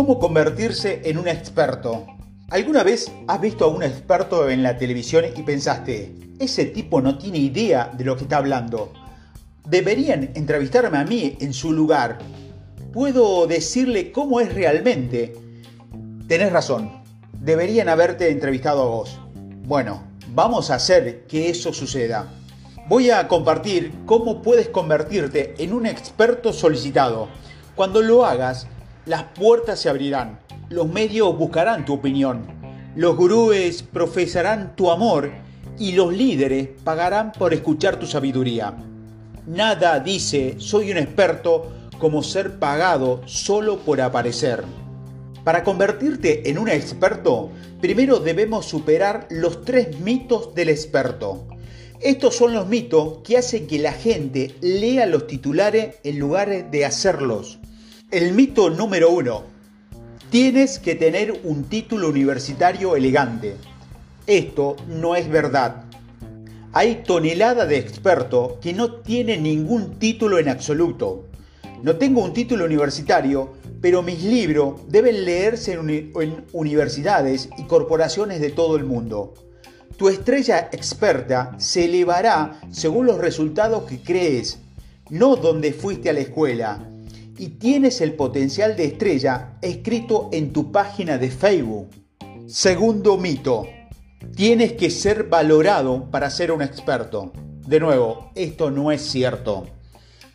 ¿Cómo convertirse en un experto? ¿Alguna vez has visto a un experto en la televisión y pensaste, ese tipo no tiene idea de lo que está hablando? Deberían entrevistarme a mí en su lugar. Puedo decirle cómo es realmente. Tenés razón, deberían haberte entrevistado a vos. Bueno, vamos a hacer que eso suceda. Voy a compartir cómo puedes convertirte en un experto solicitado. Cuando lo hagas, las puertas se abrirán, los medios buscarán tu opinión, los gurúes profesarán tu amor y los líderes pagarán por escuchar tu sabiduría. Nada dice soy un experto como ser pagado solo por aparecer. Para convertirte en un experto, primero debemos superar los tres mitos del experto. Estos son los mitos que hacen que la gente lea los titulares en lugar de hacerlos. El mito número uno. Tienes que tener un título universitario elegante. Esto no es verdad. Hay tonelada de expertos que no tienen ningún título en absoluto. No tengo un título universitario, pero mis libros deben leerse en, en universidades y corporaciones de todo el mundo. Tu estrella experta se elevará según los resultados que crees, no donde fuiste a la escuela. Y tienes el potencial de estrella escrito en tu página de Facebook. Segundo mito. Tienes que ser valorado para ser un experto. De nuevo, esto no es cierto.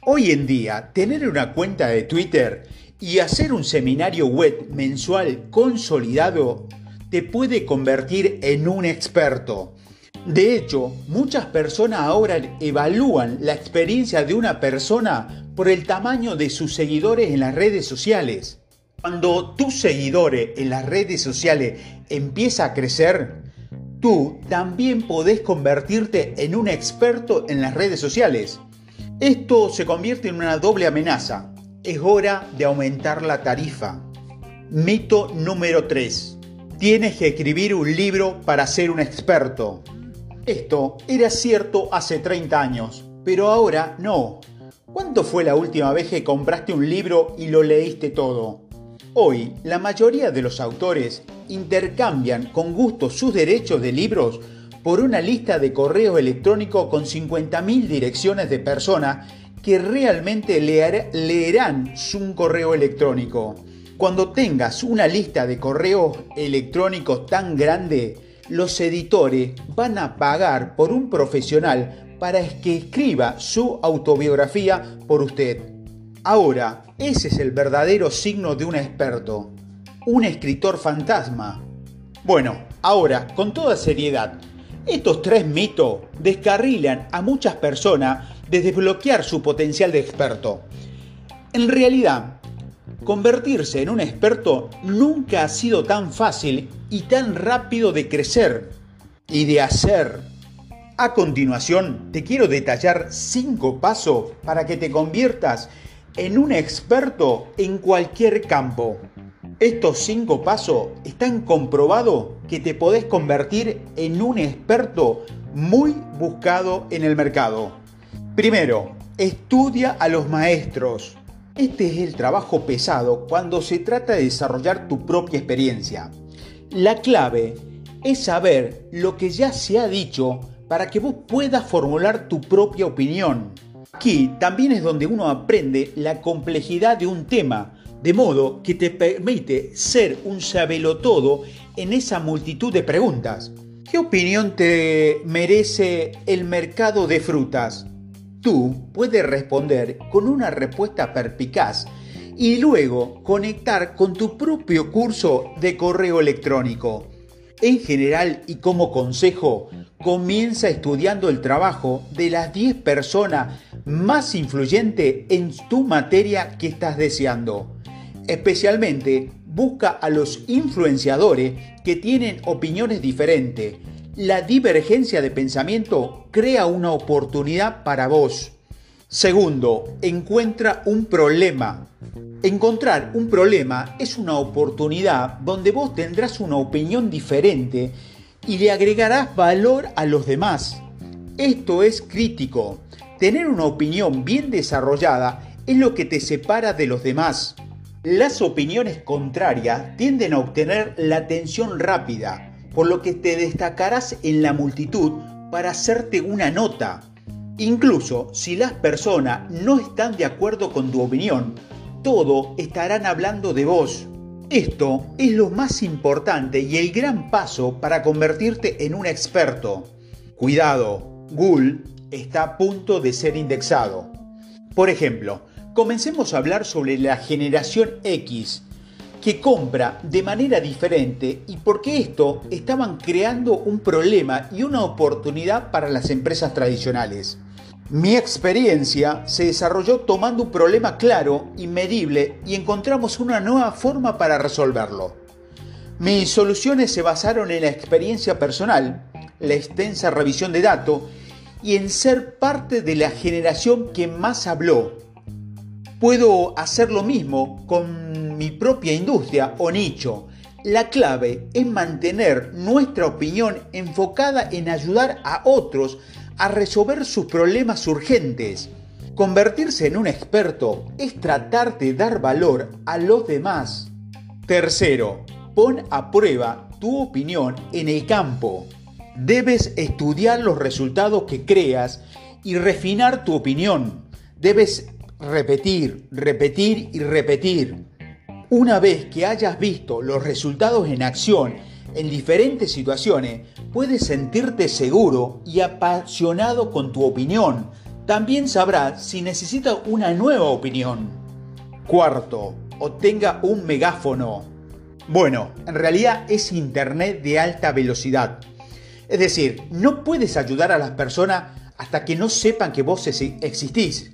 Hoy en día, tener una cuenta de Twitter y hacer un seminario web mensual consolidado te puede convertir en un experto. De hecho, muchas personas ahora evalúan la experiencia de una persona por el tamaño de sus seguidores en las redes sociales. Cuando tus seguidores en las redes sociales empieza a crecer, tú también podés convertirte en un experto en las redes sociales. Esto se convierte en una doble amenaza. Es hora de aumentar la tarifa. Mito número 3 tienes que escribir un libro para ser un experto. Esto era cierto hace 30 años, pero ahora no. ¿Cuándo fue la última vez que compraste un libro y lo leíste todo? Hoy, la mayoría de los autores intercambian con gusto sus derechos de libros por una lista de correo electrónico con 50.000 direcciones de personas que realmente leerán su correo electrónico. Cuando tengas una lista de correos electrónicos tan grande, los editores van a pagar por un profesional para que escriba su autobiografía por usted. Ahora, ese es el verdadero signo de un experto, un escritor fantasma. Bueno, ahora, con toda seriedad, estos tres mitos descarrilan a muchas personas de desbloquear su potencial de experto. En realidad, Convertirse en un experto nunca ha sido tan fácil y tan rápido de crecer y de hacer. A continuación, te quiero detallar 5 pasos para que te conviertas en un experto en cualquier campo. Estos 5 pasos están comprobados que te podés convertir en un experto muy buscado en el mercado. Primero, estudia a los maestros. Este es el trabajo pesado cuando se trata de desarrollar tu propia experiencia. La clave es saber lo que ya se ha dicho para que vos puedas formular tu propia opinión. Aquí también es donde uno aprende la complejidad de un tema, de modo que te permite ser un todo en esa multitud de preguntas. ¿Qué opinión te merece el mercado de frutas? Tú puedes responder con una respuesta perpicaz y luego conectar con tu propio curso de correo electrónico. En general y como consejo, comienza estudiando el trabajo de las 10 personas más influyentes en tu materia que estás deseando. Especialmente busca a los influenciadores que tienen opiniones diferentes la divergencia de pensamiento crea una oportunidad para vos. Segundo, encuentra un problema. Encontrar un problema es una oportunidad donde vos tendrás una opinión diferente y le agregarás valor a los demás. Esto es crítico. Tener una opinión bien desarrollada es lo que te separa de los demás. Las opiniones contrarias tienden a obtener la atención rápida, por lo que te destacarás en la multitud para hacerte una nota. Incluso si las personas no están de acuerdo con tu opinión, todo estarán hablando de vos. Esto es lo más importante y el gran paso para convertirte en un experto. Cuidado, Google está a punto de ser indexado. Por ejemplo, comencemos a hablar sobre la generación X, que compra de manera diferente y porque esto estaban creando un problema y una oportunidad para las empresas tradicionales. Mi experiencia se desarrolló tomando un problema claro y medible y encontramos una nueva forma para resolverlo. Mis soluciones se basaron en la experiencia personal, la extensa revisión de datos y en ser parte de la generación que más habló. Puedo hacer lo mismo con mi propia industria o nicho. La clave es mantener nuestra opinión enfocada en ayudar a otros a resolver sus problemas urgentes. Convertirse en un experto es tratar de dar valor a los demás. Tercero, pon a prueba tu opinión en el campo. Debes estudiar los resultados que creas y refinar tu opinión. Debes repetir, repetir y repetir. Una vez que hayas visto los resultados en acción en diferentes situaciones, puedes sentirte seguro y apasionado con tu opinión. También sabrás si necesitas una nueva opinión. Cuarto, obtenga un megáfono. Bueno, en realidad es Internet de alta velocidad. Es decir, no puedes ayudar a las personas hasta que no sepan que vos existís.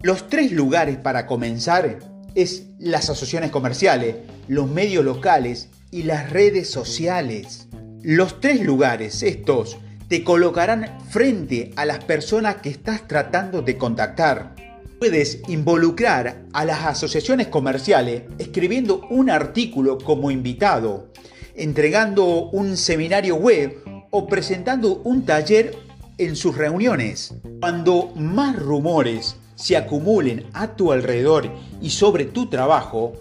Los tres lugares para comenzar es las asociaciones comerciales, los medios locales y las redes sociales. Los tres lugares estos te colocarán frente a las personas que estás tratando de contactar. Puedes involucrar a las asociaciones comerciales escribiendo un artículo como invitado, entregando un seminario web o presentando un taller en sus reuniones. Cuando más rumores se acumulen a tu alrededor y sobre tu trabajo,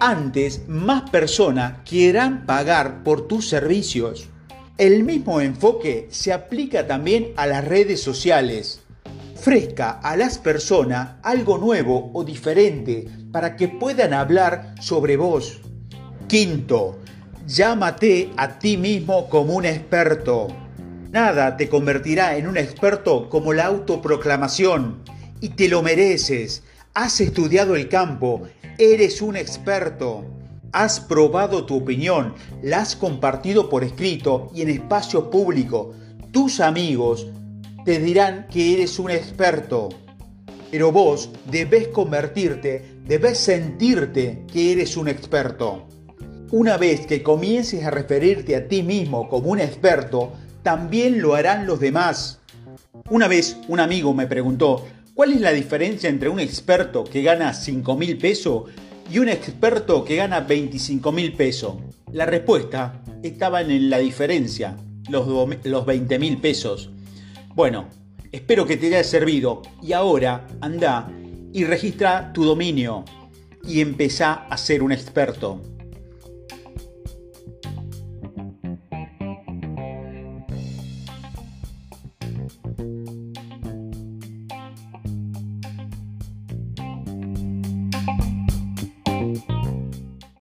antes más personas quieran pagar por tus servicios. El mismo enfoque se aplica también a las redes sociales. Fresca a las personas algo nuevo o diferente para que puedan hablar sobre vos. Quinto, llámate a ti mismo como un experto. Nada te convertirá en un experto como la autoproclamación. Y te lo mereces. Has estudiado el campo, Eres un experto. Has probado tu opinión, la has compartido por escrito y en espacio público. Tus amigos te dirán que eres un experto. Pero vos debes convertirte, debes sentirte que eres un experto. Una vez que comiences a referirte a ti mismo como un experto, también lo harán los demás. Una vez un amigo me preguntó, ¿Cuál es la diferencia entre un experto que gana 5 mil pesos y un experto que gana 25 mil pesos? La respuesta estaba en la diferencia, los, los 20 mil pesos. Bueno, espero que te haya servido y ahora anda y registra tu dominio y empezá a ser un experto.